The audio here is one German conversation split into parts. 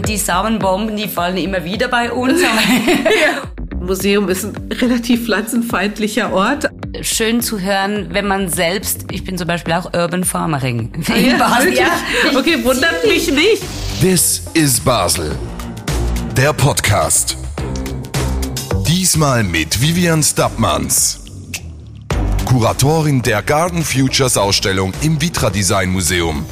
Und die Samenbomben, die fallen immer wieder bei uns. Museum ist ein relativ pflanzenfeindlicher Ort. Schön zu hören, wenn man selbst, ich bin zum Beispiel auch Urban Farmering. Ah, ja, Basel. Ja. Okay, wundert mich nicht. This is Basel. Der Podcast. Diesmal mit Vivian Stappmanns. Kuratorin der Garden Futures Ausstellung im Vitra Design Museum.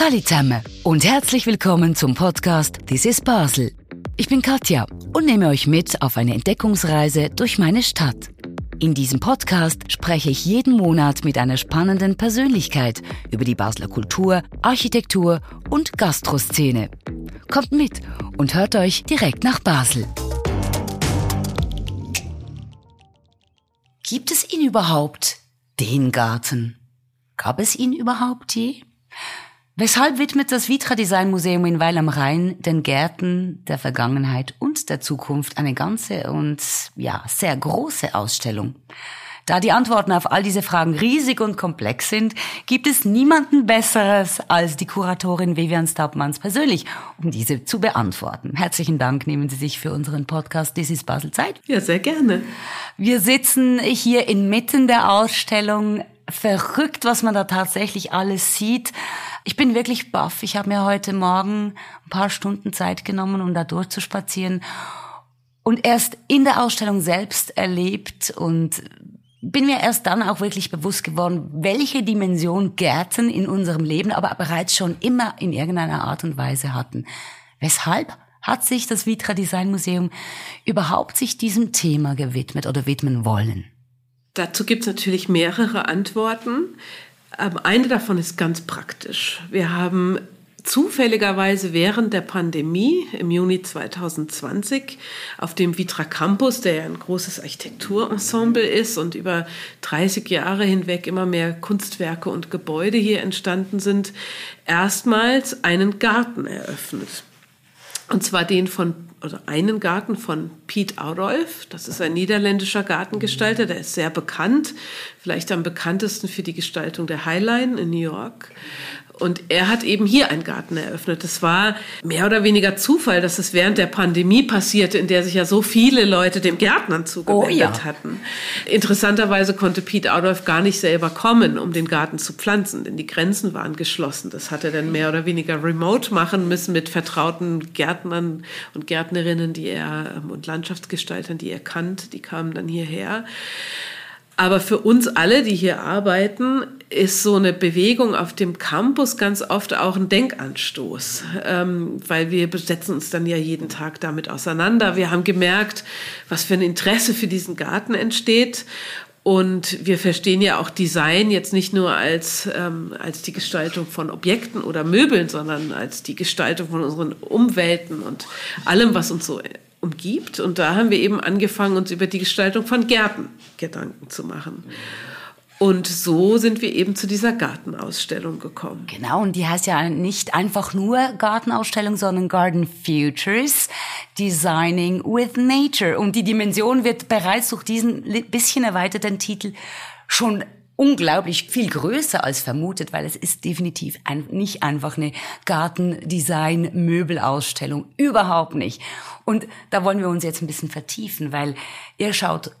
Salut zusammen und herzlich willkommen zum Podcast This is Basel. Ich bin Katja und nehme euch mit auf eine Entdeckungsreise durch meine Stadt. In diesem Podcast spreche ich jeden Monat mit einer spannenden Persönlichkeit über die Basler Kultur, Architektur und Gastroszene. Kommt mit und hört euch direkt nach Basel. Gibt es ihn überhaupt, den Garten? Gab es ihn überhaupt je? Weshalb widmet das Vitra Design Museum in Weil am Rhein den Gärten der Vergangenheit und der Zukunft eine ganze und ja, sehr große Ausstellung? Da die Antworten auf all diese Fragen riesig und komplex sind, gibt es niemanden Besseres als die Kuratorin Vivian Staubmanns persönlich, um diese zu beantworten. Herzlichen Dank nehmen Sie sich für unseren Podcast This is Basel Zeit. Ja, sehr gerne. Wir sitzen hier inmitten der Ausstellung. Verrückt, was man da tatsächlich alles sieht. Ich bin wirklich baff. Ich habe mir heute Morgen ein paar Stunden Zeit genommen, um da durchzuspazieren und erst in der Ausstellung selbst erlebt und bin mir erst dann auch wirklich bewusst geworden, welche Dimension Gärten in unserem Leben aber bereits schon immer in irgendeiner Art und Weise hatten. Weshalb hat sich das Vitra Design Museum überhaupt sich diesem Thema gewidmet oder widmen wollen? Dazu gibt es natürlich mehrere Antworten. Ähm, eine davon ist ganz praktisch. Wir haben zufälligerweise während der Pandemie im Juni 2020 auf dem Vitra Campus, der ja ein großes Architekturensemble ist und über 30 Jahre hinweg immer mehr Kunstwerke und Gebäude hier entstanden sind, erstmals einen Garten eröffnet. Und zwar den von, oder einen Garten von Piet Audolf. Das ist ein niederländischer Gartengestalter, der ist sehr bekannt, vielleicht am bekanntesten für die Gestaltung der Highline in New York. Und er hat eben hier einen Garten eröffnet. Das war mehr oder weniger Zufall, dass es während der Pandemie passierte, in der sich ja so viele Leute dem Gärtnern zugewendet oh, ja. hatten. Interessanterweise konnte Pete Adolf gar nicht selber kommen, um den Garten zu pflanzen, denn die Grenzen waren geschlossen. Das hat er dann mehr oder weniger remote machen müssen mit vertrauten Gärtnern und Gärtnerinnen, die er ähm, und Landschaftsgestaltern, die er kannt. Die kamen dann hierher. Aber für uns alle, die hier arbeiten, ist so eine Bewegung auf dem Campus ganz oft auch ein Denkanstoß, ähm, weil wir setzen uns dann ja jeden Tag damit auseinander. Wir haben gemerkt, was für ein Interesse für diesen Garten entsteht. Und wir verstehen ja auch Design jetzt nicht nur als, ähm, als die Gestaltung von Objekten oder Möbeln, sondern als die Gestaltung von unseren Umwelten und allem, was uns so umgibt. Und da haben wir eben angefangen, uns über die Gestaltung von Gärten Gedanken zu machen. Und so sind wir eben zu dieser Gartenausstellung gekommen. Genau, und die heißt ja nicht einfach nur Gartenausstellung, sondern Garden Futures, Designing with Nature. Und die Dimension wird bereits durch diesen bisschen erweiterten Titel schon unglaublich viel größer als vermutet, weil es ist definitiv ein, nicht einfach eine Gartendesign-Möbelausstellung. Überhaupt nicht. Und da wollen wir uns jetzt ein bisschen vertiefen, weil ihr schaut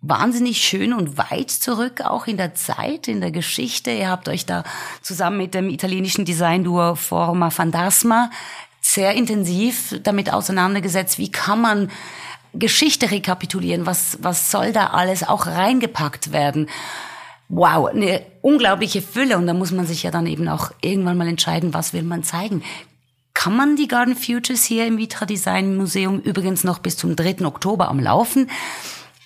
wahnsinnig schön und weit zurück, auch in der Zeit, in der Geschichte. Ihr habt euch da zusammen mit dem italienischen Design-Duo Forma Fantasma sehr intensiv damit auseinandergesetzt, wie kann man Geschichte rekapitulieren, was, was soll da alles auch reingepackt werden wow, eine unglaubliche Fülle. Und da muss man sich ja dann eben auch irgendwann mal entscheiden, was will man zeigen. Kann man die Garden Futures hier im Vitra Design Museum übrigens noch bis zum 3. Oktober am Laufen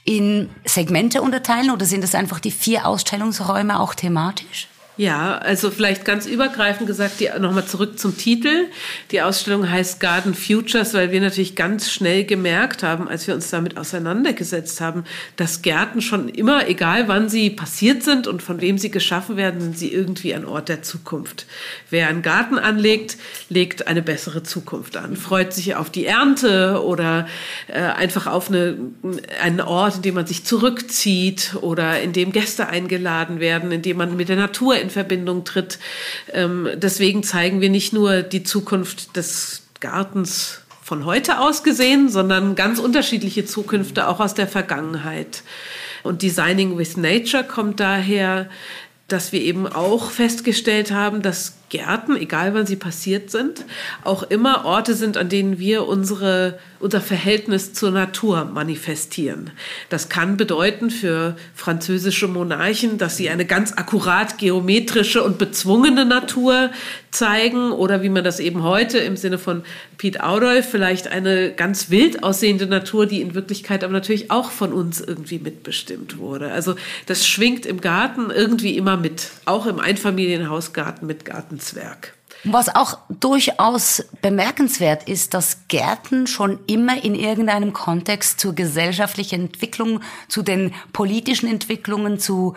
in Segmente unterteilen oder sind es einfach die vier Ausstellungsräume auch thematisch? Ja, also vielleicht ganz übergreifend gesagt, nochmal zurück zum Titel. Die Ausstellung heißt Garden Futures, weil wir natürlich ganz schnell gemerkt haben, als wir uns damit auseinandergesetzt haben, dass Gärten schon immer, egal wann sie passiert sind und von wem sie geschaffen werden, sind sie irgendwie ein Ort der Zukunft. Wer einen Garten anlegt, legt eine bessere Zukunft an, freut sich auf die Ernte oder äh, einfach auf eine, einen Ort, in dem man sich zurückzieht oder in dem Gäste eingeladen werden, in dem man mit der Natur in Verbindung tritt. Ähm, deswegen zeigen wir nicht nur die Zukunft des Gartens von heute aus gesehen, sondern ganz unterschiedliche Zukünfte auch aus der Vergangenheit. Und Designing with Nature kommt daher, dass wir eben auch festgestellt haben, dass Gärten, egal wann sie passiert sind, auch immer Orte sind, an denen wir unsere, unser Verhältnis zur Natur manifestieren. Das kann bedeuten für französische Monarchen, dass sie eine ganz akkurat geometrische und bezwungene Natur zeigen oder wie man das eben heute im Sinne von Piet Audolf vielleicht eine ganz wild aussehende Natur, die in Wirklichkeit aber natürlich auch von uns irgendwie mitbestimmt wurde. Also das schwingt im Garten irgendwie immer mit, auch im Einfamilienhausgarten mit Garten Lebenswerk. Was auch durchaus bemerkenswert ist, dass Gärten schon immer in irgendeinem Kontext zur gesellschaftlichen Entwicklung, zu den politischen Entwicklungen, zu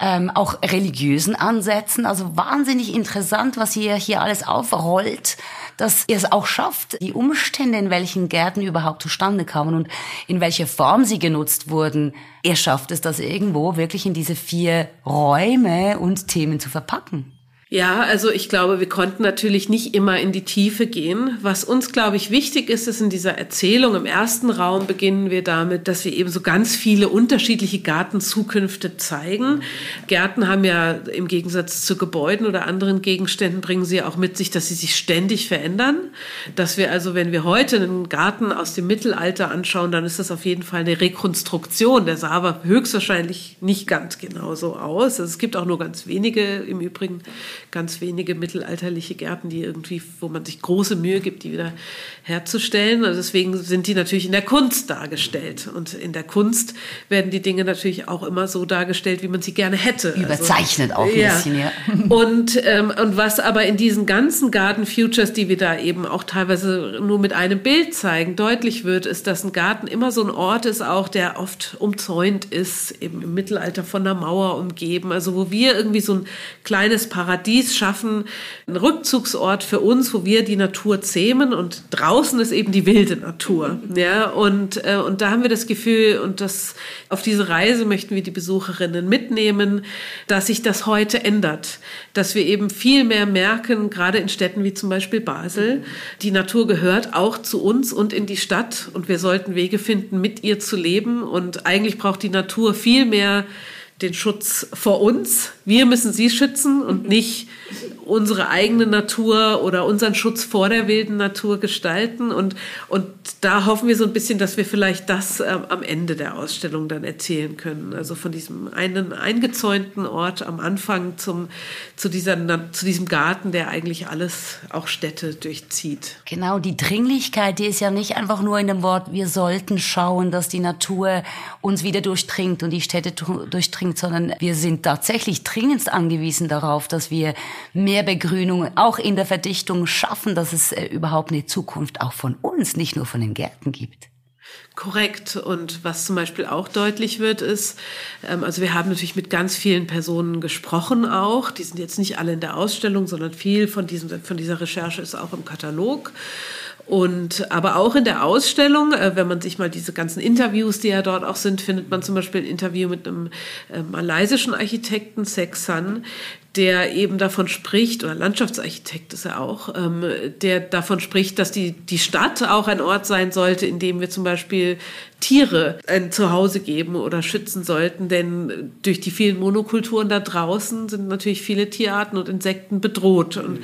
ähm, auch religiösen Ansätzen. Also wahnsinnig interessant, was ihr hier alles aufrollt, dass ihr es auch schafft, die Umstände, in welchen Gärten überhaupt zustande kamen und in welcher Form sie genutzt wurden. Ihr schafft es, das irgendwo wirklich in diese vier Räume und Themen zu verpacken. Ja, also ich glaube, wir konnten natürlich nicht immer in die Tiefe gehen. Was uns, glaube ich, wichtig ist, ist in dieser Erzählung im ersten Raum beginnen wir damit, dass wir eben so ganz viele unterschiedliche Gartenzukünfte zeigen. Gärten haben ja im Gegensatz zu Gebäuden oder anderen Gegenständen bringen sie auch mit sich, dass sie sich ständig verändern. Dass wir also, wenn wir heute einen Garten aus dem Mittelalter anschauen, dann ist das auf jeden Fall eine Rekonstruktion. Der sah aber höchstwahrscheinlich nicht ganz genau so aus. Also es gibt auch nur ganz wenige im Übrigen ganz wenige mittelalterliche Gärten, die irgendwie, wo man sich große Mühe gibt, die wieder herzustellen. Also deswegen sind die natürlich in der Kunst dargestellt. Und in der Kunst werden die Dinge natürlich auch immer so dargestellt, wie man sie gerne hätte. Also Überzeichnet also, auch ein ja. bisschen, ja. Und, ähm, und was aber in diesen ganzen Garden Futures, die wir da eben auch teilweise nur mit einem Bild zeigen, deutlich wird, ist, dass ein Garten immer so ein Ort ist, auch der oft umzäunt ist, eben im Mittelalter von einer Mauer umgeben. Also wo wir irgendwie so ein kleines Paradies Paradies schaffen, einen Rückzugsort für uns, wo wir die Natur zähmen. Und draußen ist eben die wilde Natur. Ja, und, äh, und da haben wir das Gefühl, und das, auf diese Reise möchten wir die Besucherinnen mitnehmen, dass sich das heute ändert, dass wir eben viel mehr merken, gerade in Städten wie zum Beispiel Basel, die Natur gehört auch zu uns und in die Stadt. Und wir sollten Wege finden, mit ihr zu leben. Und eigentlich braucht die Natur viel mehr den Schutz vor uns. Wir müssen sie schützen und nicht unsere eigene Natur oder unseren Schutz vor der wilden Natur gestalten. Und, und da hoffen wir so ein bisschen, dass wir vielleicht das äh, am Ende der Ausstellung dann erzählen können. Also von diesem einen eingezäunten Ort am Anfang zum, zu, dieser, zu diesem Garten, der eigentlich alles, auch Städte durchzieht. Genau, die Dringlichkeit, die ist ja nicht einfach nur in dem Wort, wir sollten schauen, dass die Natur uns wieder durchdringt und die Städte durchdringt, sondern wir sind tatsächlich dringendst angewiesen darauf, dass wir mehr Begrünung auch in der Verdichtung schaffen, dass es äh, überhaupt eine Zukunft auch von uns, nicht nur von den Gärten gibt. Korrekt. Und was zum Beispiel auch deutlich wird, ist, ähm, also wir haben natürlich mit ganz vielen Personen gesprochen auch. Die sind jetzt nicht alle in der Ausstellung, sondern viel von, diesem, von dieser Recherche ist auch im Katalog. Und aber auch in der Ausstellung, äh, wenn man sich mal diese ganzen Interviews, die ja dort auch sind, findet man zum Beispiel ein Interview mit einem äh, malaysischen Architekten, Sexan, der eben davon spricht, oder Landschaftsarchitekt ist er auch, ähm, der davon spricht, dass die, die Stadt auch ein Ort sein sollte, in dem wir zum Beispiel Tiere ein Zuhause geben oder schützen sollten, denn durch die vielen Monokulturen da draußen sind natürlich viele Tierarten und Insekten bedroht. Und,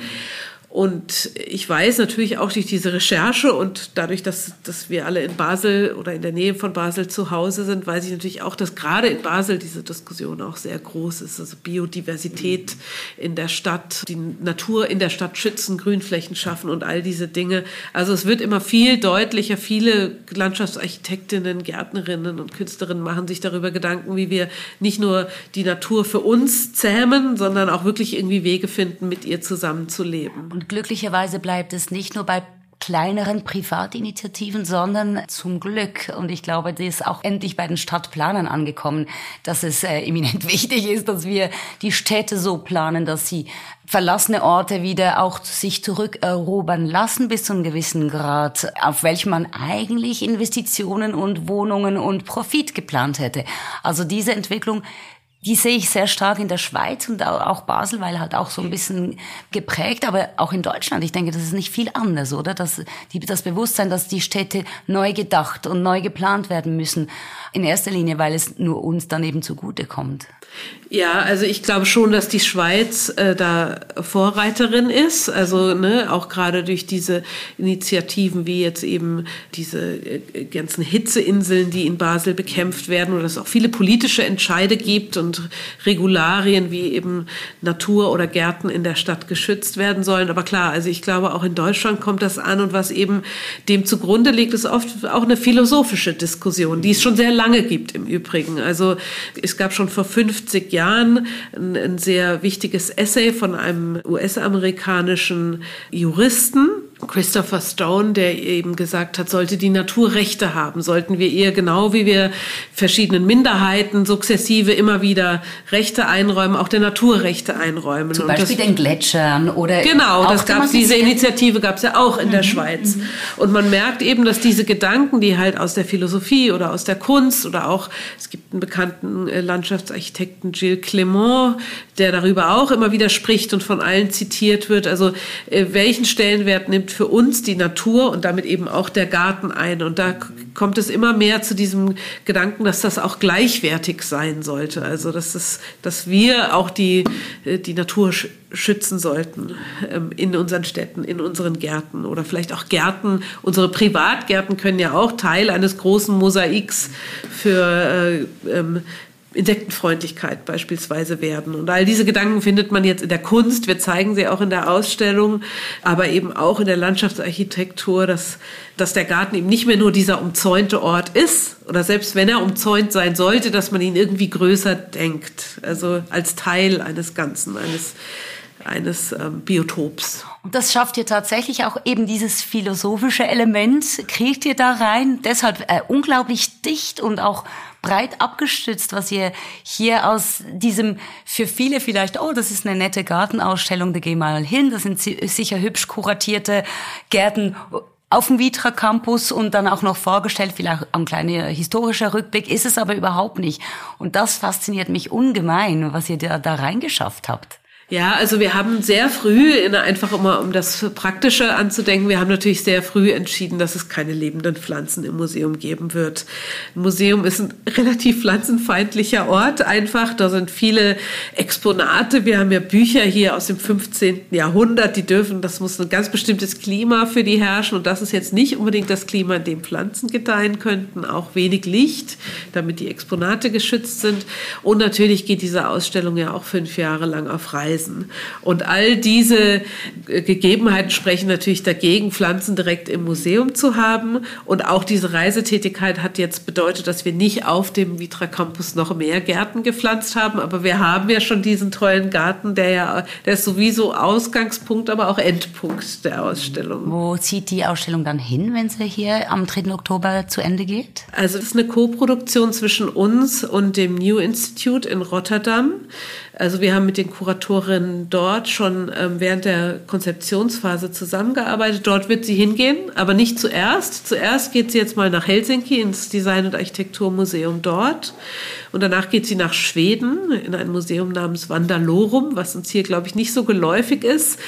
und ich weiß natürlich auch durch diese Recherche und dadurch, dass, dass wir alle in Basel oder in der Nähe von Basel zu Hause sind, weiß ich natürlich auch, dass gerade in Basel diese Diskussion auch sehr groß ist. Also Biodiversität in der Stadt, die Natur in der Stadt schützen, Grünflächen schaffen und all diese Dinge. Also es wird immer viel deutlicher. Viele Landschaftsarchitektinnen, Gärtnerinnen und Künstlerinnen machen sich darüber Gedanken, wie wir nicht nur die Natur für uns zähmen, sondern auch wirklich irgendwie Wege finden, mit ihr zusammenzuleben. Und glücklicherweise bleibt es nicht nur bei kleineren Privatinitiativen, sondern zum Glück, und ich glaube, das ist auch endlich bei den Stadtplanern angekommen, dass es äh, eminent wichtig ist, dass wir die Städte so planen, dass sie verlassene Orte wieder auch sich zurückerobern lassen bis zu einem gewissen Grad, auf welchem man eigentlich Investitionen und Wohnungen und Profit geplant hätte. Also diese Entwicklung die sehe ich sehr stark in der Schweiz und auch Basel, weil halt auch so ein bisschen geprägt, aber auch in Deutschland. Ich denke, das ist nicht viel anders, oder? Das, die, das Bewusstsein, dass die Städte neu gedacht und neu geplant werden müssen. In erster Linie, weil es nur uns dann eben zugute kommt. Ja, also ich glaube schon, dass die Schweiz äh, da Vorreiterin ist. Also ne, auch gerade durch diese Initiativen wie jetzt eben diese äh, ganzen Hitzeinseln, die in Basel bekämpft werden, oder es auch viele politische Entscheide gibt und Regularien wie eben Natur oder Gärten in der Stadt geschützt werden sollen. Aber klar, also ich glaube auch in Deutschland kommt das an und was eben dem zugrunde liegt, ist oft auch eine philosophische Diskussion, die es schon sehr lange gibt im Übrigen. Also es gab schon vor 50 Jahren Jahren ein, ein sehr wichtiges Essay von einem US-amerikanischen Juristen, Christopher Stone, der eben gesagt hat, sollte die Natur Rechte haben, sollten wir ihr genau wie wir verschiedenen Minderheiten sukzessive immer wieder Rechte einräumen, auch der Naturrechte einräumen. Zum Beispiel das, den Gletschern oder genau, das gab diese Initiative gab es ja auch in mhm. der Schweiz. Mhm. Und man merkt eben, dass diese Gedanken, die halt aus der Philosophie oder aus der Kunst oder auch es gibt einen bekannten äh, Landschaftsarchitekten Gilles Clement, der darüber auch immer wieder spricht und von allen zitiert wird. Also äh, welchen Stellenwert nimmt für uns die Natur und damit eben auch der Garten ein? Und da kommt es immer mehr zu diesem Gedanken, dass das auch gleichwertig sein sollte. Also dass, es, dass wir auch die, äh, die Natur schützen sollten ähm, in unseren Städten, in unseren Gärten oder vielleicht auch Gärten. Unsere Privatgärten können ja auch Teil eines großen Mosaiks für äh, ähm, Insektenfreundlichkeit beispielsweise werden. Und all diese Gedanken findet man jetzt in der Kunst. Wir zeigen sie auch in der Ausstellung, aber eben auch in der Landschaftsarchitektur, dass, dass der Garten eben nicht mehr nur dieser umzäunte Ort ist oder selbst wenn er umzäunt sein sollte, dass man ihn irgendwie größer denkt. Also als Teil eines Ganzen, eines eines ähm, Biotops. Und das schafft ihr tatsächlich auch eben dieses philosophische Element, kriegt ihr da rein. Deshalb äh, unglaublich dicht und auch breit abgestützt, was ihr hier aus diesem für viele vielleicht, oh, das ist eine nette Gartenausstellung, da geh mal hin, das sind sicher hübsch kuratierte Gärten auf dem Vitra Campus und dann auch noch vorgestellt, vielleicht ein kleiner historischer Rückblick, ist es aber überhaupt nicht. Und das fasziniert mich ungemein, was ihr da, da reingeschafft habt. Ja, also wir haben sehr früh, einfach immer um das Praktische anzudenken, wir haben natürlich sehr früh entschieden, dass es keine lebenden Pflanzen im Museum geben wird. Ein Museum ist ein relativ pflanzenfeindlicher Ort einfach. Da sind viele Exponate. Wir haben ja Bücher hier aus dem 15. Jahrhundert, die dürfen, das muss ein ganz bestimmtes Klima für die herrschen. Und das ist jetzt nicht unbedingt das Klima, in dem Pflanzen gedeihen könnten. Auch wenig Licht, damit die Exponate geschützt sind. Und natürlich geht diese Ausstellung ja auch fünf Jahre lang auf Reise reisen. Und all diese Gegebenheiten sprechen natürlich dagegen, Pflanzen direkt im Museum zu haben. Und auch diese Reisetätigkeit hat jetzt bedeutet, dass wir nicht auf dem Vitra Campus noch mehr Gärten gepflanzt haben. Aber wir haben ja schon diesen tollen Garten, der ja, der ist sowieso Ausgangspunkt, aber auch Endpunkt der Ausstellung. Wo zieht die Ausstellung dann hin, wenn sie hier am 3. Oktober zu Ende geht? Also, das ist eine Co-Produktion zwischen uns und dem New Institute in Rotterdam. Also wir haben mit den Kuratorinnen dort schon ähm, während der Konzeptionsphase zusammengearbeitet. Dort wird sie hingehen, aber nicht zuerst. Zuerst geht sie jetzt mal nach Helsinki ins Design- und Architekturmuseum dort. Und danach geht sie nach Schweden in ein Museum namens Vandalorum, was uns hier, glaube ich, nicht so geläufig ist.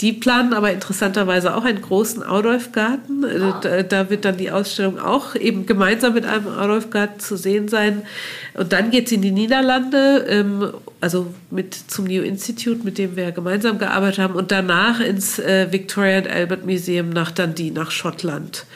Die planen aber interessanterweise auch einen großen Adolfgarten. Da, da wird dann die Ausstellung auch eben gemeinsam mit einem Adolfgarten zu sehen sein. Und dann geht sie in die Niederlande, ähm, also mit zum New Institute, mit dem wir gemeinsam gearbeitet haben, und danach ins äh, Victoria and Albert Museum nach Dundee, nach Schottland.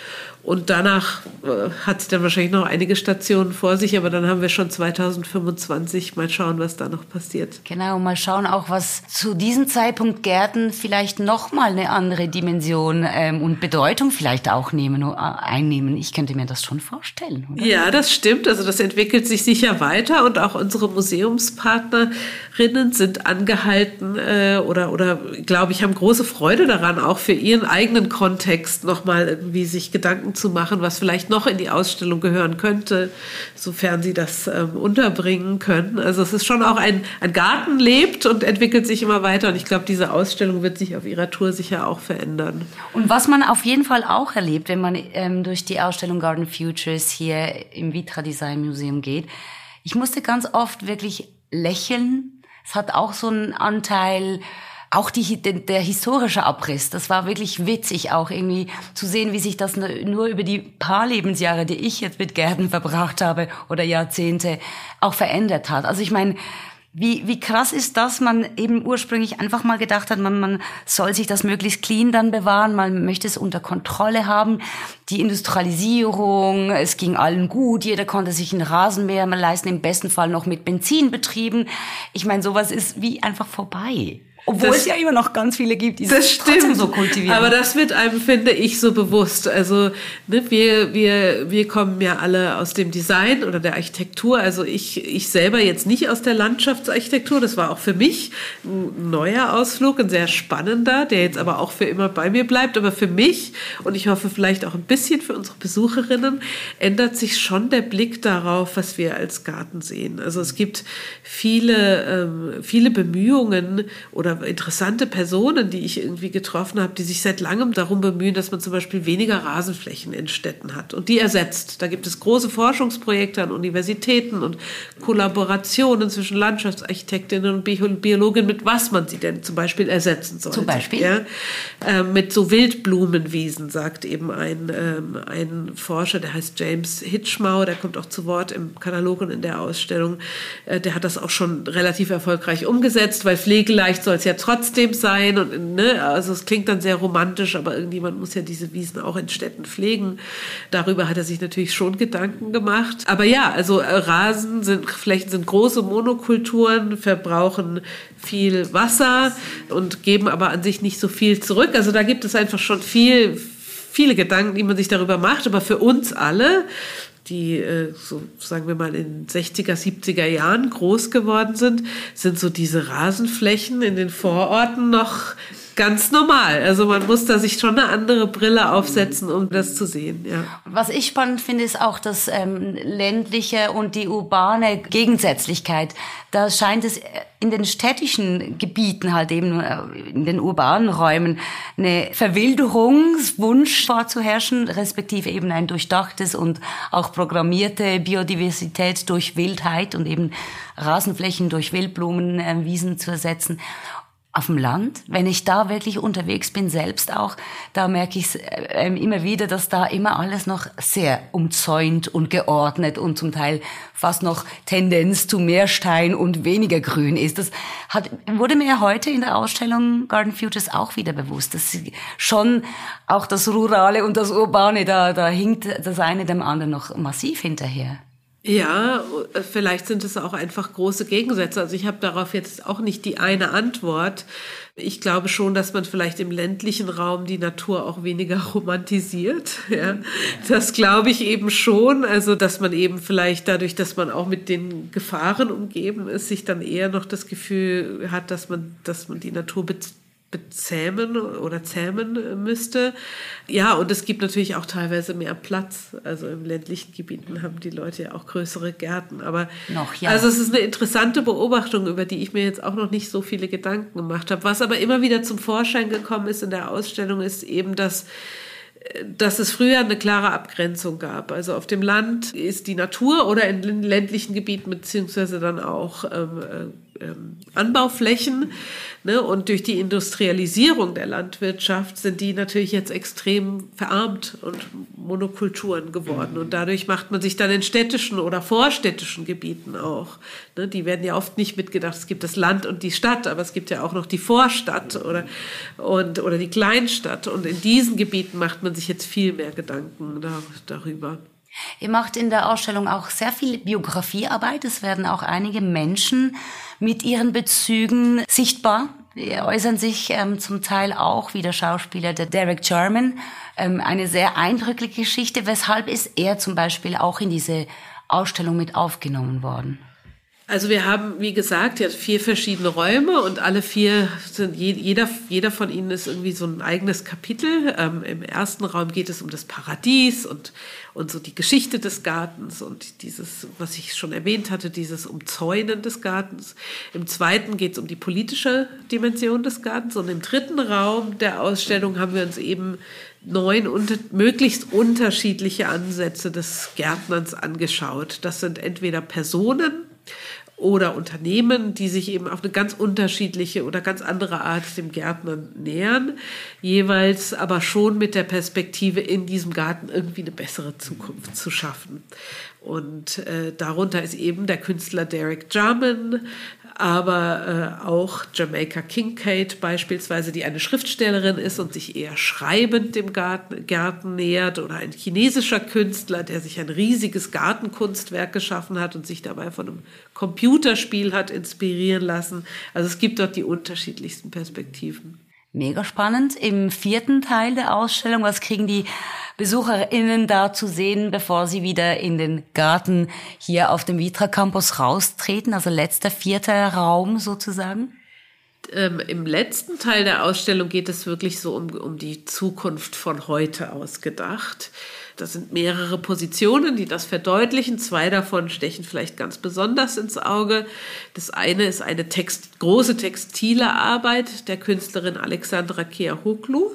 Und danach äh, hat sie dann wahrscheinlich noch einige Stationen vor sich, aber dann haben wir schon 2025. Mal schauen, was da noch passiert. Genau, mal schauen auch, was zu diesem Zeitpunkt Gärten vielleicht noch mal eine andere Dimension ähm, und Bedeutung vielleicht auch nehmen, äh, einnehmen. Ich könnte mir das schon vorstellen. Oder? Ja, das stimmt. Also das entwickelt sich sicher weiter und auch unsere Museumspartnerinnen sind angehalten äh, oder, oder glaube ich, haben große Freude daran, auch für ihren eigenen Kontext noch mal irgendwie sich Gedanken zu machen, was vielleicht noch in die Ausstellung gehören könnte, sofern sie das ähm, unterbringen können. Also es ist schon auch ein, ein Garten lebt und entwickelt sich immer weiter. Und ich glaube, diese Ausstellung wird sich auf ihrer Tour sicher auch verändern. Und was man auf jeden Fall auch erlebt, wenn man ähm, durch die Ausstellung Garden Futures hier im Vitra Design Museum geht, ich musste ganz oft wirklich Lächeln. Es hat auch so einen Anteil, auch die, der historische Abriss, das war wirklich witzig auch irgendwie zu sehen, wie sich das nur über die paar Lebensjahre, die ich jetzt mit Gärten verbracht habe oder Jahrzehnte, auch verändert hat. Also ich meine, wie, wie krass ist das, man eben ursprünglich einfach mal gedacht hat, man, man soll sich das möglichst clean dann bewahren, man möchte es unter Kontrolle haben. Die Industrialisierung, es ging allen gut, jeder konnte sich ein Rasenmäher leisten, im besten Fall noch mit Benzin betrieben. Ich meine, sowas ist wie einfach vorbei. Obwohl das, es ja immer noch ganz viele gibt, die das stimmt, so kultivieren. Aber das wird einem, finde ich, so bewusst. Also ne, wir, wir, wir kommen ja alle aus dem Design oder der Architektur. Also ich, ich selber jetzt nicht aus der Landschaftsarchitektur. Das war auch für mich ein neuer Ausflug, ein sehr spannender, der jetzt aber auch für immer bei mir bleibt. Aber für mich und ich hoffe vielleicht auch ein bisschen für unsere Besucherinnen ändert sich schon der Blick darauf, was wir als Garten sehen. Also es gibt viele, ähm, viele Bemühungen oder interessante Personen, die ich irgendwie getroffen habe, die sich seit langem darum bemühen, dass man zum Beispiel weniger Rasenflächen in Städten hat und die ersetzt. Da gibt es große Forschungsprojekte an Universitäten und Kollaborationen zwischen Landschaftsarchitektinnen und Biologinnen, mit was man sie denn zum Beispiel ersetzen soll. Zum Beispiel? Ja, äh, mit so Wildblumenwiesen, sagt eben ein, ähm, ein Forscher, der heißt James Hitchmau, der kommt auch zu Wort im Katalog und in der Ausstellung. Äh, der hat das auch schon relativ erfolgreich umgesetzt, weil pflegeleicht soll es ja trotzdem sein. Und, ne, also es klingt dann sehr romantisch, aber irgendjemand muss ja diese Wiesen auch in Städten pflegen. Darüber hat er sich natürlich schon Gedanken gemacht. Aber ja, also äh, Rasen sind, Flächen sind große Monokulturen, verbrauchen viel Wasser und geben aber an sich nicht so viel zurück. Also da gibt es einfach schon viel, viele Gedanken, die man sich darüber macht. Aber für uns alle die, äh, so sagen wir mal, in 60er, 70er Jahren groß geworden sind, sind so diese Rasenflächen in den Vororten noch ganz normal. Also man muss da sich schon eine andere Brille aufsetzen, um das zu sehen. Ja. Was ich spannend finde, ist auch das ähm, ländliche und die urbane Gegensätzlichkeit. Da scheint es in den städtischen Gebieten halt eben äh, in den urbanen Räumen eine Verwilderungswunsch vorzuherrschen, respektive eben ein durchdachtes und auch programmierte Biodiversität durch Wildheit und eben Rasenflächen durch Wildblumenwiesen äh, zu ersetzen auf dem Land, wenn ich da wirklich unterwegs bin, selbst auch, da merke ich äh, immer wieder, dass da immer alles noch sehr umzäunt und geordnet und zum Teil fast noch Tendenz zu mehr Stein und weniger Grün ist. Das hat, wurde mir heute in der Ausstellung Garden Futures auch wieder bewusst, dass schon auch das Rurale und das Urbane, da, da hinkt das eine dem anderen noch massiv hinterher. Ja, vielleicht sind es auch einfach große Gegensätze. Also ich habe darauf jetzt auch nicht die eine Antwort. Ich glaube schon, dass man vielleicht im ländlichen Raum die Natur auch weniger romantisiert. Ja, das glaube ich eben schon. Also, dass man eben vielleicht dadurch, dass man auch mit den Gefahren umgeben ist, sich dann eher noch das Gefühl hat, dass man, dass man die Natur bezähmen oder zähmen müsste. Ja, und es gibt natürlich auch teilweise mehr Platz. Also im ländlichen Gebieten haben die Leute ja auch größere Gärten. Aber noch, ja. also es ist eine interessante Beobachtung, über die ich mir jetzt auch noch nicht so viele Gedanken gemacht habe. Was aber immer wieder zum Vorschein gekommen ist in der Ausstellung, ist eben, dass dass es früher eine klare Abgrenzung gab. Also auf dem Land ist die Natur oder in ländlichen Gebieten beziehungsweise dann auch ähm, äh, ähm, Anbauflächen. Ne? Und durch die Industrialisierung der Landwirtschaft sind die natürlich jetzt extrem verarmt und Monokulturen geworden. Und dadurch macht man sich dann in städtischen oder vorstädtischen Gebieten auch. Ne? Die werden ja oft nicht mitgedacht. Es gibt das Land und die Stadt, aber es gibt ja auch noch die Vorstadt oder, und, oder die Kleinstadt. Und in diesen Gebieten macht man sich jetzt viel mehr Gedanken da, darüber. Ihr macht in der Ausstellung auch sehr viel Biografiearbeit. Es werden auch einige Menschen mit ihren Bezügen sichtbar. Die äußern sich ähm, zum Teil auch wie der Schauspieler der Derek Jarman. Ähm, eine sehr eindrückliche Geschichte. Weshalb ist er zum Beispiel auch in diese Ausstellung mit aufgenommen worden? Also wir haben, wie gesagt, ja vier verschiedene Räume und alle vier sind, jeder, jeder von ihnen ist irgendwie so ein eigenes Kapitel. Ähm, Im ersten Raum geht es um das Paradies und, und so die Geschichte des Gartens und dieses, was ich schon erwähnt hatte, dieses Umzäunen des Gartens. Im zweiten geht es um die politische Dimension des Gartens und im dritten Raum der Ausstellung haben wir uns eben neun unter, möglichst unterschiedliche Ansätze des Gärtnerns angeschaut. Das sind entweder Personen, oder Unternehmen, die sich eben auf eine ganz unterschiedliche oder ganz andere Art dem Gärtner nähern, jeweils aber schon mit der Perspektive, in diesem Garten irgendwie eine bessere Zukunft zu schaffen. Und äh, darunter ist eben der Künstler Derek Jarman, aber äh, auch Jamaica Kincaid beispielsweise, die eine Schriftstellerin ist und sich eher schreibend dem Garten, Garten nähert, oder ein chinesischer Künstler, der sich ein riesiges Gartenkunstwerk geschaffen hat und sich dabei von einem Computerspiel hat inspirieren lassen. Also es gibt dort die unterschiedlichsten Perspektiven. Mega spannend. Im vierten Teil der Ausstellung, was kriegen die BesucherInnen da zu sehen, bevor sie wieder in den Garten hier auf dem Vitra Campus raustreten? Also letzter, vierter Raum sozusagen? Ähm, Im letzten Teil der Ausstellung geht es wirklich so um, um die Zukunft von heute ausgedacht. Das sind mehrere Positionen, die das verdeutlichen. Zwei davon stechen vielleicht ganz besonders ins Auge. Das eine ist eine Text, große textile Arbeit der Künstlerin Alexandra Keahoglu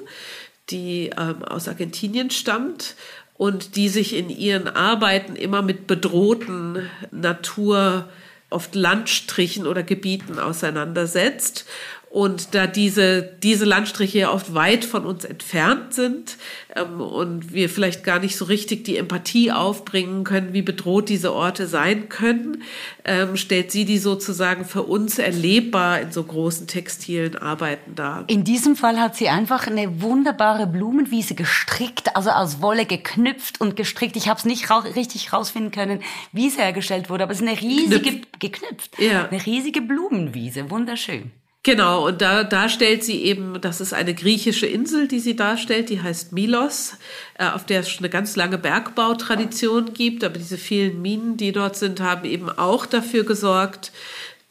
die ähm, aus Argentinien stammt und die sich in ihren Arbeiten immer mit bedrohten Natur, oft Landstrichen oder Gebieten auseinandersetzt. Und da diese, diese Landstriche ja oft weit von uns entfernt sind, ähm, und wir vielleicht gar nicht so richtig die Empathie aufbringen können, wie bedroht diese Orte sein können, ähm, stellt sie die sozusagen für uns erlebbar in so großen textilen Arbeiten dar. In diesem Fall hat sie einfach eine wunderbare Blumenwiese gestrickt, also aus Wolle geknüpft und gestrickt. Ich habe es nicht ra richtig rausfinden können, wie es hergestellt wurde, aber es ist eine riesige, geknüpft, geknüpft ja. eine riesige Blumenwiese, wunderschön. Genau, und da, da stellt sie eben, das ist eine griechische Insel, die sie darstellt, die heißt Milos, äh, auf der es schon eine ganz lange Bergbautradition gibt, aber diese vielen Minen, die dort sind, haben eben auch dafür gesorgt,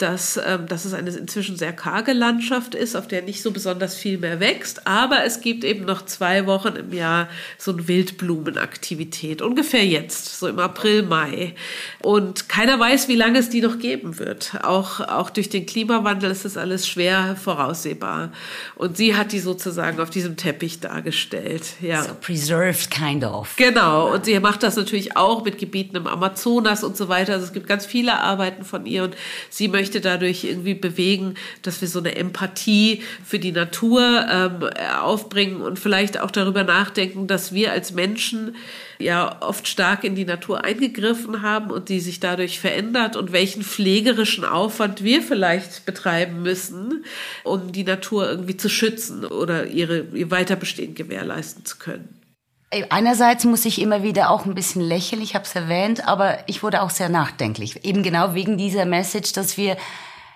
dass, ähm, dass es eine inzwischen sehr karge Landschaft ist, auf der nicht so besonders viel mehr wächst. Aber es gibt eben noch zwei Wochen im Jahr so eine Wildblumenaktivität, ungefähr jetzt, so im April, Mai. Und keiner weiß, wie lange es die noch geben wird. Auch, auch durch den Klimawandel ist das alles schwer voraussehbar. Und sie hat die sozusagen auf diesem Teppich dargestellt. Ja. So preserved kind of. Genau. Und sie macht das natürlich auch mit Gebieten im Amazonas und so weiter. Also es gibt ganz viele Arbeiten von ihr und sie möchte möchte dadurch irgendwie bewegen, dass wir so eine Empathie für die Natur ähm, aufbringen und vielleicht auch darüber nachdenken, dass wir als Menschen ja oft stark in die Natur eingegriffen haben und die sich dadurch verändert und welchen pflegerischen Aufwand wir vielleicht betreiben müssen, um die Natur irgendwie zu schützen oder ihre, ihr Weiterbestehen gewährleisten zu können. Einerseits muss ich immer wieder auch ein bisschen lächeln, ich habe es erwähnt, aber ich wurde auch sehr nachdenklich. Eben genau wegen dieser Message, dass wir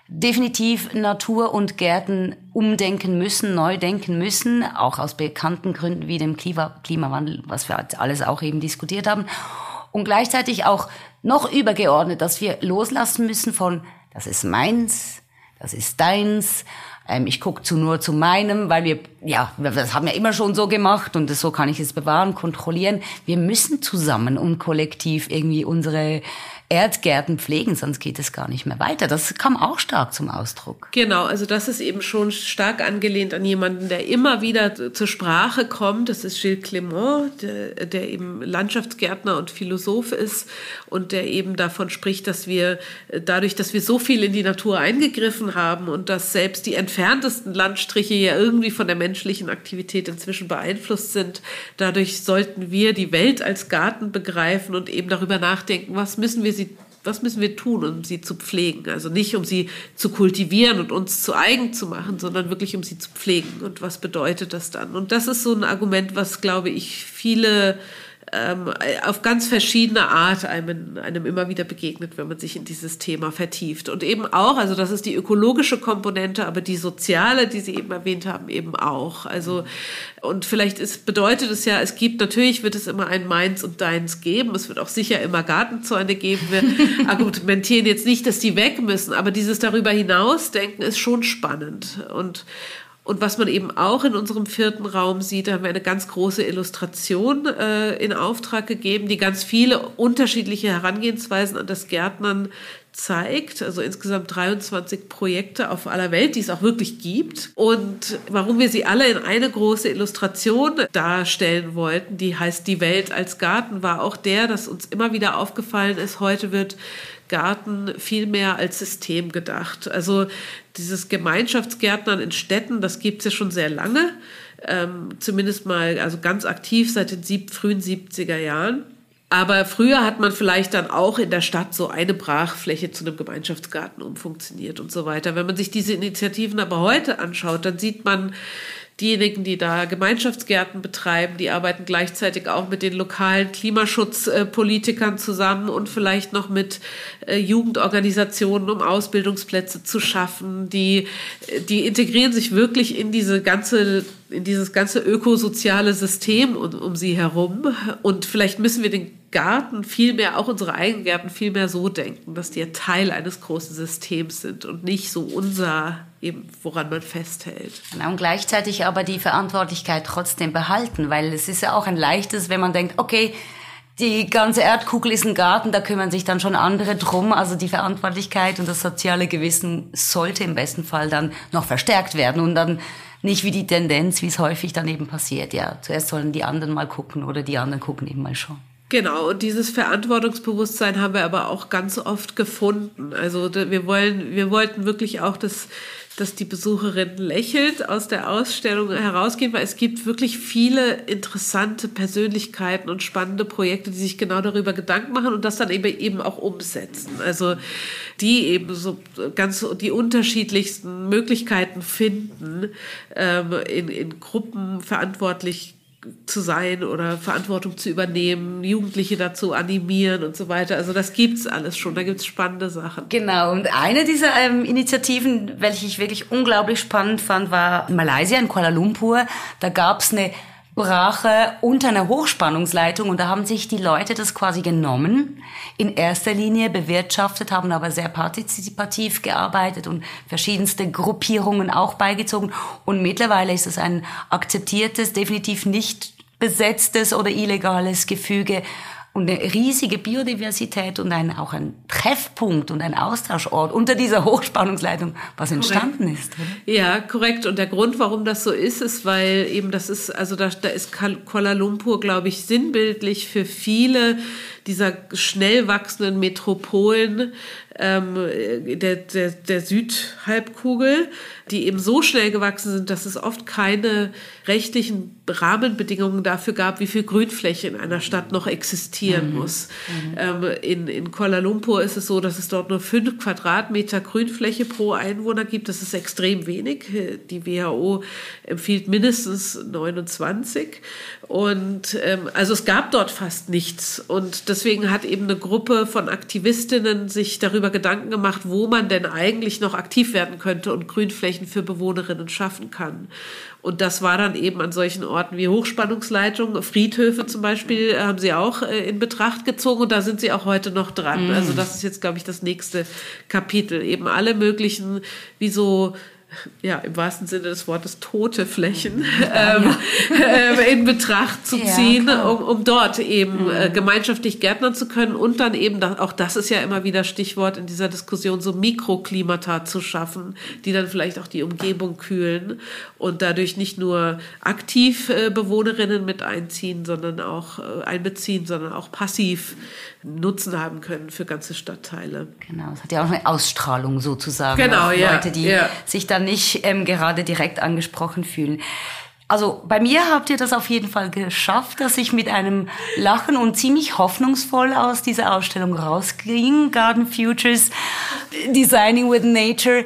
definitiv Natur und Gärten umdenken müssen, neu denken müssen, auch aus bekannten Gründen wie dem Klimawandel, was wir alles auch eben diskutiert haben. Und gleichzeitig auch noch übergeordnet, dass wir loslassen müssen von, das ist meins, das ist deins, ähm, ich gucke zu, nur zu meinem, weil wir, ja, das haben wir immer schon so gemacht und das, so kann ich es bewahren, kontrollieren. Wir müssen zusammen und kollektiv irgendwie unsere Erdgärten pflegen, sonst geht es gar nicht mehr weiter. Das kam auch stark zum Ausdruck. Genau, also das ist eben schon stark angelehnt an jemanden, der immer wieder zur Sprache kommt. Das ist Gilles Clement, der, der eben Landschaftsgärtner und Philosoph ist und der eben davon spricht, dass wir dadurch, dass wir so viel in die Natur eingegriffen haben und dass selbst die entferntesten Landstriche ja irgendwie von der menschlichen Aktivität inzwischen beeinflusst sind, dadurch sollten wir die Welt als Garten begreifen und eben darüber nachdenken, was müssen wir sie, was müssen wir tun, um sie zu pflegen? Also nicht, um sie zu kultivieren und uns zu eigen zu machen, sondern wirklich, um sie zu pflegen. Und was bedeutet das dann? Und das ist so ein Argument, was, glaube ich, viele ähm, auf ganz verschiedene Art einem, einem immer wieder begegnet, wenn man sich in dieses Thema vertieft. Und eben auch, also das ist die ökologische Komponente, aber die soziale, die Sie eben erwähnt haben, eben auch. Also, und vielleicht ist, bedeutet es ja, es gibt, natürlich wird es immer ein Meins und Deins geben. Es wird auch sicher immer Gartenzäune geben. Wir argumentieren jetzt nicht, dass die weg müssen, aber dieses darüber hinaus denken ist schon spannend. Und, und was man eben auch in unserem vierten Raum sieht, da haben wir eine ganz große Illustration äh, in Auftrag gegeben, die ganz viele unterschiedliche Herangehensweisen an das Gärtnern zeigt, also insgesamt 23 Projekte auf aller Welt, die es auch wirklich gibt. Und warum wir sie alle in eine große Illustration darstellen wollten, die heißt Die Welt als Garten, war auch der, dass uns immer wieder aufgefallen ist, heute wird Garten viel mehr als System gedacht. Also dieses Gemeinschaftsgärtnern in Städten, das gibt es ja schon sehr lange, ähm, zumindest mal also ganz aktiv seit den sieb frühen 70er Jahren. Aber früher hat man vielleicht dann auch in der Stadt so eine Brachfläche zu einem Gemeinschaftsgarten umfunktioniert und so weiter. Wenn man sich diese Initiativen aber heute anschaut, dann sieht man, diejenigen, die da Gemeinschaftsgärten betreiben, die arbeiten gleichzeitig auch mit den lokalen Klimaschutzpolitikern zusammen und vielleicht noch mit äh, Jugendorganisationen, um Ausbildungsplätze zu schaffen. Die, die integrieren sich wirklich in diese ganze in dieses ganze ökosoziale System um, um sie herum. Und vielleicht müssen wir den Garten viel mehr, auch unsere Eigengärten viel mehr so denken, dass die Teil eines großen Systems sind und nicht so unser, eben, woran man festhält. Genau, und gleichzeitig aber die Verantwortlichkeit trotzdem behalten, weil es ist ja auch ein leichtes, wenn man denkt, okay, die ganze Erdkugel ist ein Garten, da kümmern sich dann schon andere drum. Also die Verantwortlichkeit und das soziale Gewissen sollte im besten Fall dann noch verstärkt werden und dann nicht wie die Tendenz, wie es häufig dann eben passiert. Ja, zuerst sollen die anderen mal gucken oder die anderen gucken eben mal schon. Genau, und dieses Verantwortungsbewusstsein haben wir aber auch ganz oft gefunden. Also wir wollen, wir wollten wirklich auch, dass, dass die Besucherin lächelt aus der Ausstellung herausgehen, weil es gibt wirklich viele interessante Persönlichkeiten und spannende Projekte, die sich genau darüber Gedanken machen und das dann eben, eben auch umsetzen. Also die eben so ganz die unterschiedlichsten Möglichkeiten finden, ähm, in, in Gruppen verantwortlich zu sein oder Verantwortung zu übernehmen, Jugendliche dazu animieren und so weiter. Also das gibt's alles schon, da gibt's spannende Sachen. Genau, und eine dieser ähm, Initiativen, welche ich wirklich unglaublich spannend fand, war in Malaysia, in Kuala Lumpur. Da gab's eine Brache unter einer Hochspannungsleitung und da haben sich die Leute das quasi genommen, in erster Linie bewirtschaftet, haben aber sehr partizipativ gearbeitet und verschiedenste Gruppierungen auch beigezogen. Und mittlerweile ist es ein akzeptiertes, definitiv nicht besetztes oder illegales Gefüge und eine riesige Biodiversität und ein, auch ein Treffpunkt und ein Austauschort unter dieser Hochspannungsleitung, was entstanden korrekt. ist. Oder? Ja, korrekt. Und der Grund, warum das so ist, ist, weil eben das ist, also da, da ist Kuala Lumpur, glaube ich, sinnbildlich für viele dieser schnell wachsenden Metropolen ähm, der, der, der Südhalbkugel, die eben so schnell gewachsen sind, dass es oft keine rechtlichen Rahmenbedingungen dafür gab, wie viel Grünfläche in einer Stadt noch existieren mhm. muss. Mhm. Ähm, in, in Kuala Lumpur ist es so, dass es dort nur fünf Quadratmeter Grünfläche pro Einwohner gibt. Das ist extrem wenig. Die WHO empfiehlt mindestens 29. Und ähm, also es gab dort fast nichts. Und deswegen hat eben eine Gruppe von Aktivistinnen sich darüber Gedanken gemacht, wo man denn eigentlich noch aktiv werden könnte und Grünflächen für Bewohnerinnen schaffen kann. Und das war dann eben an solchen Orten wie Hochspannungsleitungen, Friedhöfe zum Beispiel, äh, haben sie auch äh, in Betracht gezogen und da sind sie auch heute noch dran. Mm. Also das ist jetzt, glaube ich, das nächste Kapitel. Eben alle möglichen, wie so ja, im wahrsten Sinne des Wortes tote Flächen ähm, äh, in Betracht zu ziehen, ja, um, um dort eben äh, mhm. gemeinschaftlich gärtnern zu können und dann eben, auch das ist ja immer wieder Stichwort in dieser Diskussion, so Mikroklimata zu schaffen, die dann vielleicht auch die Umgebung kühlen und dadurch nicht nur aktiv äh, Bewohnerinnen mit einziehen, sondern auch äh, einbeziehen, sondern auch passiv Nutzen haben können für ganze Stadtteile. Genau, es hat ja auch eine Ausstrahlung sozusagen. Genau, ja. Leute, die ja. sich dann nicht ähm, gerade direkt angesprochen fühlen. Also bei mir habt ihr das auf jeden Fall geschafft, dass ich mit einem Lachen und ziemlich hoffnungsvoll aus dieser Ausstellung rausging. Garden Futures, Designing with Nature.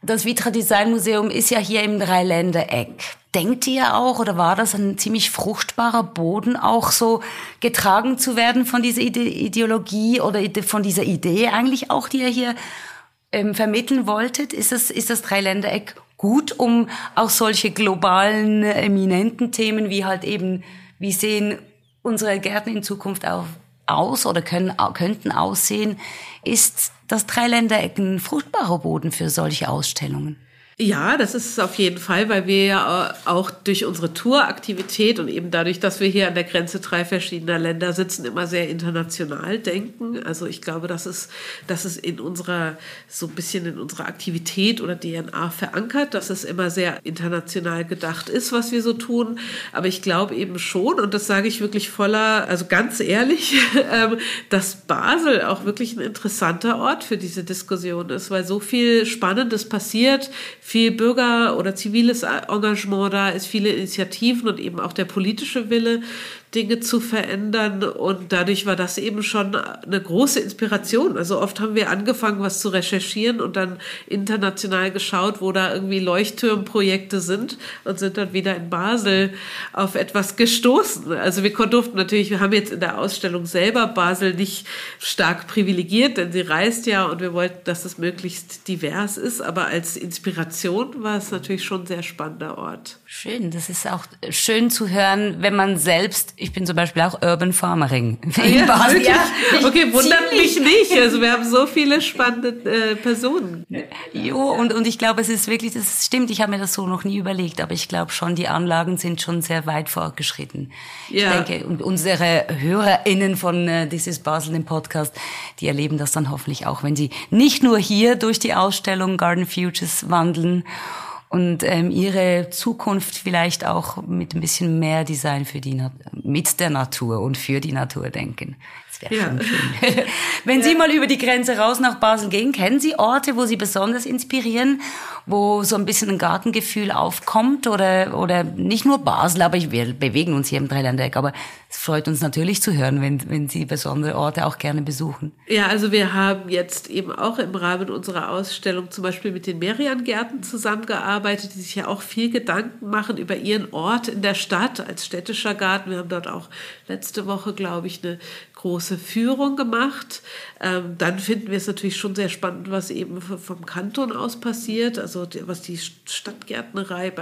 Das Vitra Design Museum ist ja hier im Dreiländereck. Denkt ihr auch, oder war das ein ziemlich fruchtbarer Boden, auch so getragen zu werden von dieser Ideologie oder von dieser Idee eigentlich auch, die ihr hier ähm, vermitteln wolltet? Ist das, ist das Dreiländereck gut, um auch solche globalen, eminenten Themen wie halt eben, wie sehen unsere Gärten in Zukunft auch aus oder können, könnten aussehen? Ist das Dreiländereck ein fruchtbarer Boden für solche Ausstellungen? Ja, das ist es auf jeden Fall, weil wir ja auch durch unsere Touraktivität und eben dadurch, dass wir hier an der Grenze drei verschiedener Länder sitzen, immer sehr international denken. Also ich glaube, das ist, das ist in unserer, so ein bisschen in unserer Aktivität oder DNA verankert, dass es immer sehr international gedacht ist, was wir so tun. Aber ich glaube eben schon, und das sage ich wirklich voller, also ganz ehrlich, ähm, dass Basel auch wirklich ein interessanter Ort für diese Diskussion ist, weil so viel Spannendes passiert, viel Bürger- oder ziviles Engagement da ist, viele Initiativen und eben auch der politische Wille. Dinge zu verändern. Und dadurch war das eben schon eine große Inspiration. Also oft haben wir angefangen, was zu recherchieren und dann international geschaut, wo da irgendwie Leuchtturmprojekte sind und sind dann wieder in Basel auf etwas gestoßen. Also wir durften natürlich, wir haben jetzt in der Ausstellung selber Basel nicht stark privilegiert, denn sie reist ja und wir wollten, dass es möglichst divers ist. Aber als Inspiration war es natürlich schon ein sehr spannender Ort. Schön, das ist auch schön zu hören, wenn man selbst, ich bin zum Beispiel auch Urban Farmering. Ah ja, Basel, ja, okay, wundert mich nicht. Also wir haben so viele spannende äh, Personen. Jo, und, und ich glaube, es ist wirklich, das stimmt, ich habe mir das so noch nie überlegt, aber ich glaube schon, die Anlagen sind schon sehr weit fortgeschritten. Ja. Ich denke, und unsere HörerInnen von äh, This is Basel, dem Podcast, die erleben das dann hoffentlich auch, wenn sie nicht nur hier durch die Ausstellung Garden Futures wandeln, und ähm, ihre Zukunft vielleicht auch mit ein bisschen mehr Design für die mit der Natur und für die Natur denken. Das wäre ja. schon schön. Wenn. Sie mal über die Grenze raus nach Basel gehen, kennen Sie Orte, wo Sie besonders inspirieren, wo so ein bisschen ein Gartengefühl aufkommt oder, oder nicht nur Basel, aber wir bewegen uns hier im Dreiländereck, aber es freut uns natürlich zu hören, wenn, wenn Sie besondere Orte auch gerne besuchen. Ja, also wir haben jetzt eben auch im Rahmen unserer Ausstellung zum Beispiel mit den Merian-Gärten zusammengearbeitet, die sich ja auch viel Gedanken machen über ihren Ort in der Stadt als städtischer Garten. Wir haben dort auch letzte Woche, glaube ich, eine große Führung gemacht. Ähm, dann finden wir es natürlich schon sehr spannend, was eben vom Kanton aus passiert, also was die Stadtgärtnerei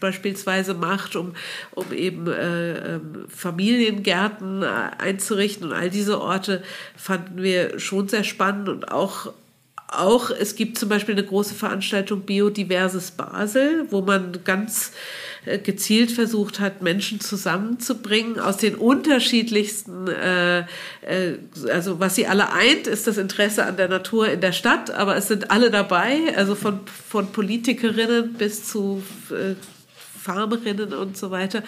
beispielsweise macht, um, um eben äh, ähm, Familiengärten äh, einzurichten. Und all diese Orte fanden wir schon sehr spannend und auch auch, es gibt zum Beispiel eine große Veranstaltung Biodiverses Basel, wo man ganz äh, gezielt versucht hat, Menschen zusammenzubringen aus den unterschiedlichsten, äh, äh, also was sie alle eint, ist das Interesse an der Natur in der Stadt, aber es sind alle dabei, also von, von Politikerinnen bis zu äh, Farmerinnen und so weiter.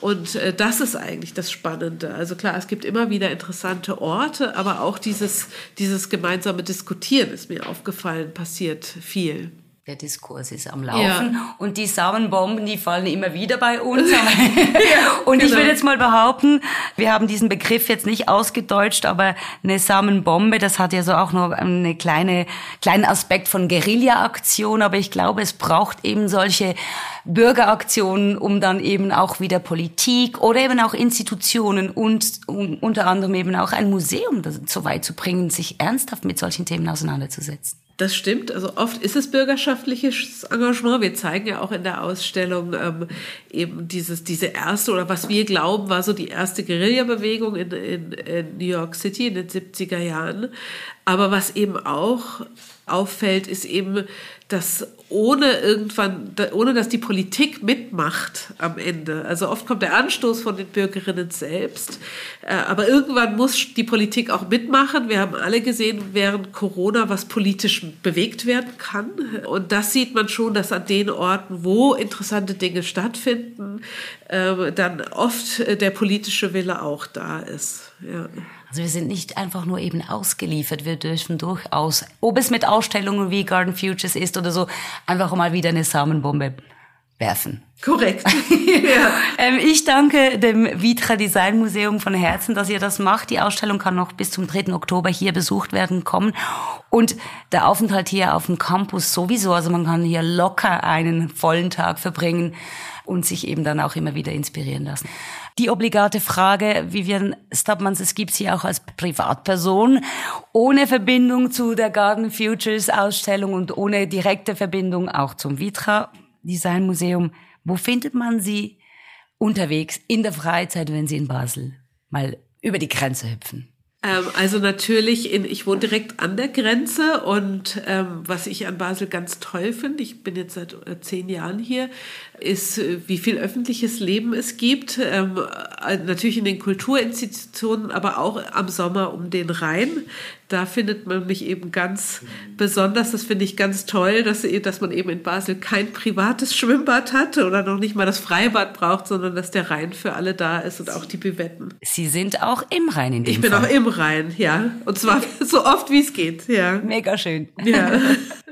Und äh, das ist eigentlich das Spannende. Also klar, es gibt immer wieder interessante Orte, aber auch dieses, dieses gemeinsame Diskutieren ist mir aufgefallen, passiert viel der Diskurs ist am Laufen ja. und die Samenbomben, die fallen immer wieder bei uns. ja, und genau. ich will jetzt mal behaupten, wir haben diesen Begriff jetzt nicht ausgedeutscht, aber eine Samenbombe, das hat ja so auch noch eine kleine kleinen Aspekt von Guerilla-Aktion, aber ich glaube, es braucht eben solche Bürgeraktionen, um dann eben auch wieder Politik oder eben auch Institutionen und um, unter anderem eben auch ein Museum so weit zu bringen, sich ernsthaft mit solchen Themen auseinanderzusetzen. Das stimmt. Also oft ist es bürgerschaftliches Engagement. Wir zeigen ja auch in der Ausstellung ähm, eben dieses, diese erste oder was wir glauben, war so die erste Guerilla-Bewegung in, in, in New York City in den 70er Jahren. Aber was eben auch auffällt, ist eben, dass ohne irgendwann, ohne dass die Politik mitmacht am Ende. Also oft kommt der Anstoß von den Bürgerinnen selbst, äh, aber irgendwann muss die Politik auch mitmachen. Wir haben alle gesehen während Corona, was politisch bewegt werden kann. Und das sieht man schon, dass an den Orten, wo interessante Dinge stattfinden, äh, dann oft der politische Wille auch da ist. Ja. Also wir sind nicht einfach nur eben ausgeliefert. Wir dürfen durchaus, ob es mit Ausstellungen wie Garden Futures ist oder so, einfach mal wieder eine Samenbombe werfen. Korrekt. ja. ähm, ich danke dem Vitra Design Museum von Herzen, dass ihr das macht. Die Ausstellung kann noch bis zum 3. Oktober hier besucht werden kommen. Und der Aufenthalt hier auf dem Campus sowieso. Also man kann hier locker einen vollen Tag verbringen und sich eben dann auch immer wieder inspirieren lassen. Die obligate Frage, Vivian Stubmans, es gibt sie auch als Privatperson, ohne Verbindung zu der Garden Futures Ausstellung und ohne direkte Verbindung auch zum Vitra Design Museum. Wo findet man sie unterwegs in der Freizeit, wenn sie in Basel mal über die Grenze hüpfen? Ähm, also natürlich, in, ich wohne direkt an der Grenze und ähm, was ich an Basel ganz toll finde, ich bin jetzt seit äh, zehn Jahren hier, ist, äh, wie viel öffentliches Leben es gibt. Ähm, äh, natürlich in den Kulturinstitutionen, aber auch am Sommer um den Rhein. Da findet man mich eben ganz besonders. Das finde ich ganz toll, dass, dass man eben in Basel kein privates Schwimmbad hat oder noch nicht mal das Freibad braucht, sondern dass der Rhein für alle da ist und auch die Büvetten. Sie sind auch im Rhein in dem Ich bin Fall. auch im Rhein, ja. Und zwar so oft wie es geht, ja. Mega schön. Ja.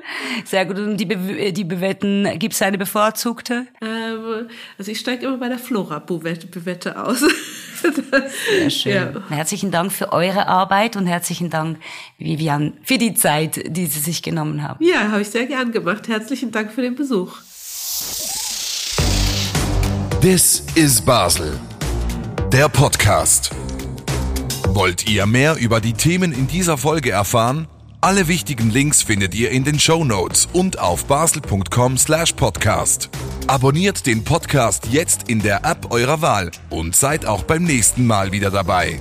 Sehr gut. Und die, Be die Büvetten, gibt es eine bevorzugte? Ähm, also ich steige immer bei der Flora-Büvette aus. Sehr schön. Ja. Herzlichen Dank für eure Arbeit und herzlichen Dank, Vivian, für die Zeit, die Sie sich genommen haben. Ja, habe ich sehr gern gemacht. Herzlichen Dank für den Besuch. This is Basel. Der Podcast. Wollt ihr mehr über die Themen in dieser Folge erfahren? Alle wichtigen Links findet ihr in den Show Notes und auf basel.com slash podcast. Abonniert den Podcast jetzt in der App eurer Wahl und seid auch beim nächsten Mal wieder dabei.